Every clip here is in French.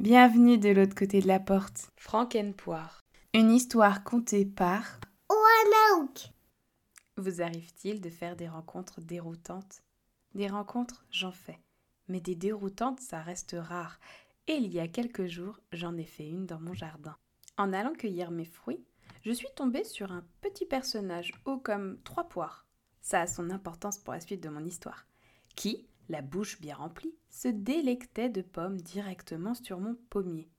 Bienvenue de l'autre côté de la porte. Frankenpoire. Une histoire contée par Oanaouk. Vous arrive-t-il de faire des rencontres déroutantes? Des rencontres, j'en fais. Mais des déroutantes, ça reste rare. Et il y a quelques jours, j'en ai fait une dans mon jardin. En allant cueillir mes fruits, je suis tombée sur un petit personnage haut comme trois poires. Ça a son importance pour la suite de mon histoire. Qui, la bouche bien remplie, se délectait de pommes directement sur mon pommier.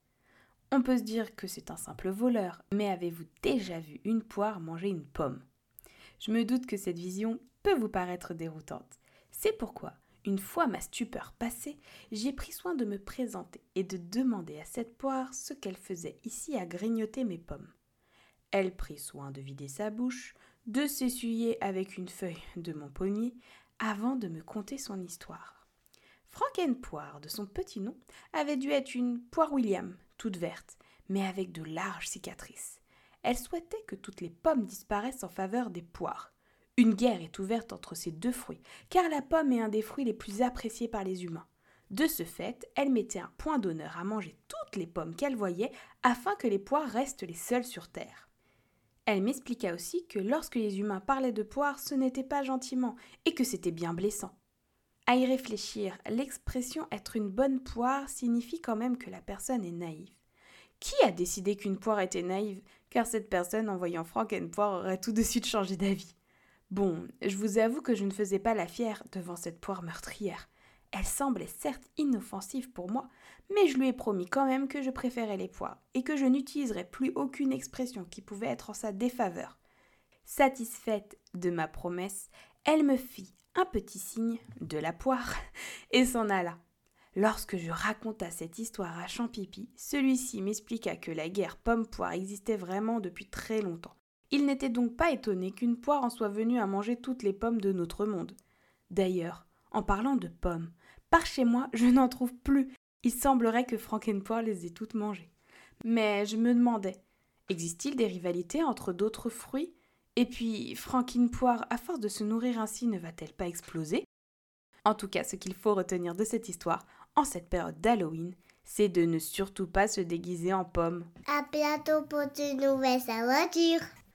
On peut se dire que c'est un simple voleur, mais avez-vous déjà vu une poire manger une pomme? Je me doute que cette vision peut vous paraître déroutante. C'est pourquoi, une fois ma stupeur passée, j'ai pris soin de me présenter et de demander à cette poire ce qu'elle faisait ici à grignoter mes pommes. Elle prit soin de vider sa bouche, de s'essuyer avec une feuille de mon pommier, avant de me conter son histoire. Frankenpoire, de son petit nom, avait dû être une poire William, toute verte, mais avec de larges cicatrices. Elle souhaitait que toutes les pommes disparaissent en faveur des poires. Une guerre est ouverte entre ces deux fruits, car la pomme est un des fruits les plus appréciés par les humains. De ce fait, elle mettait un point d'honneur à manger toutes les pommes qu'elle voyait afin que les poires restent les seules sur Terre. Elle m'expliqua aussi que lorsque les humains parlaient de poires, ce n'était pas gentiment et que c'était bien blessant. À y réfléchir, l'expression être une bonne poire signifie quand même que la personne est naïve. Qui a décidé qu'une poire était naïve? Car cette personne, en voyant Franck une poire, aurait tout de suite changé d'avis. Bon, je vous avoue que je ne faisais pas la fière devant cette poire meurtrière. Elle semblait certes inoffensive pour moi, mais je lui ai promis quand même que je préférais les poires et que je n'utiliserais plus aucune expression qui pouvait être en sa défaveur. Satisfaite de ma promesse, elle me fit un petit signe de la poire et s'en alla. Lorsque je raconta cette histoire à Champipi, celui-ci m'expliqua que la guerre pomme-poire existait vraiment depuis très longtemps. Il n'était donc pas étonné qu'une poire en soit venue à manger toutes les pommes de notre monde. D'ailleurs, en parlant de pommes, par chez moi, je n'en trouve plus. Il semblerait que Frankenpoire les ait toutes mangées. Mais je me demandais, existe-t-il des rivalités entre d'autres fruits? Et puis, Frankenpoire, à force de se nourrir ainsi, ne va-t-elle pas exploser? En tout cas, ce qu'il faut retenir de cette histoire, en cette période d'Halloween, c'est de ne surtout pas se déguiser en pomme. À bientôt pour de nouvelles aventures.